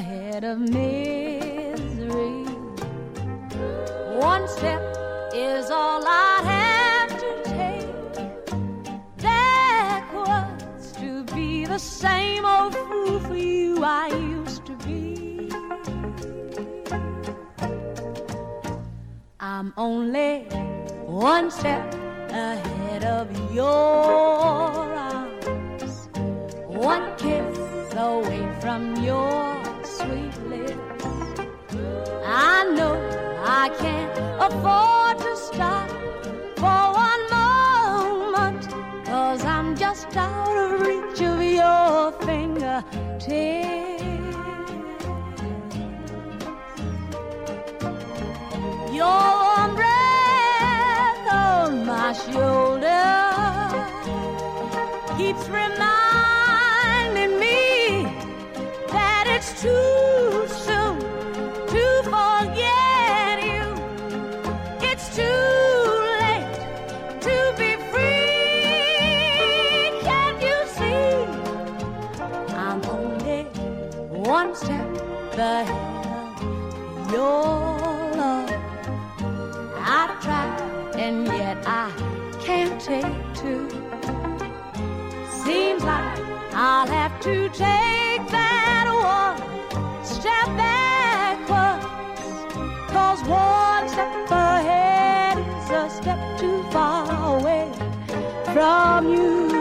ahead of me. Just out of reach of your fingertips. from you.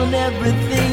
On everything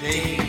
day.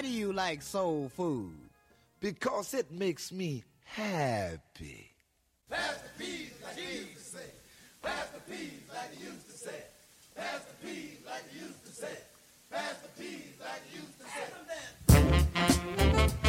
Why do you like soul food? Because it makes me happy. Pass the peas like you used to say. Pass the peas like you used to say. Pass the peas like you used to say. Pass the peas like you used to say.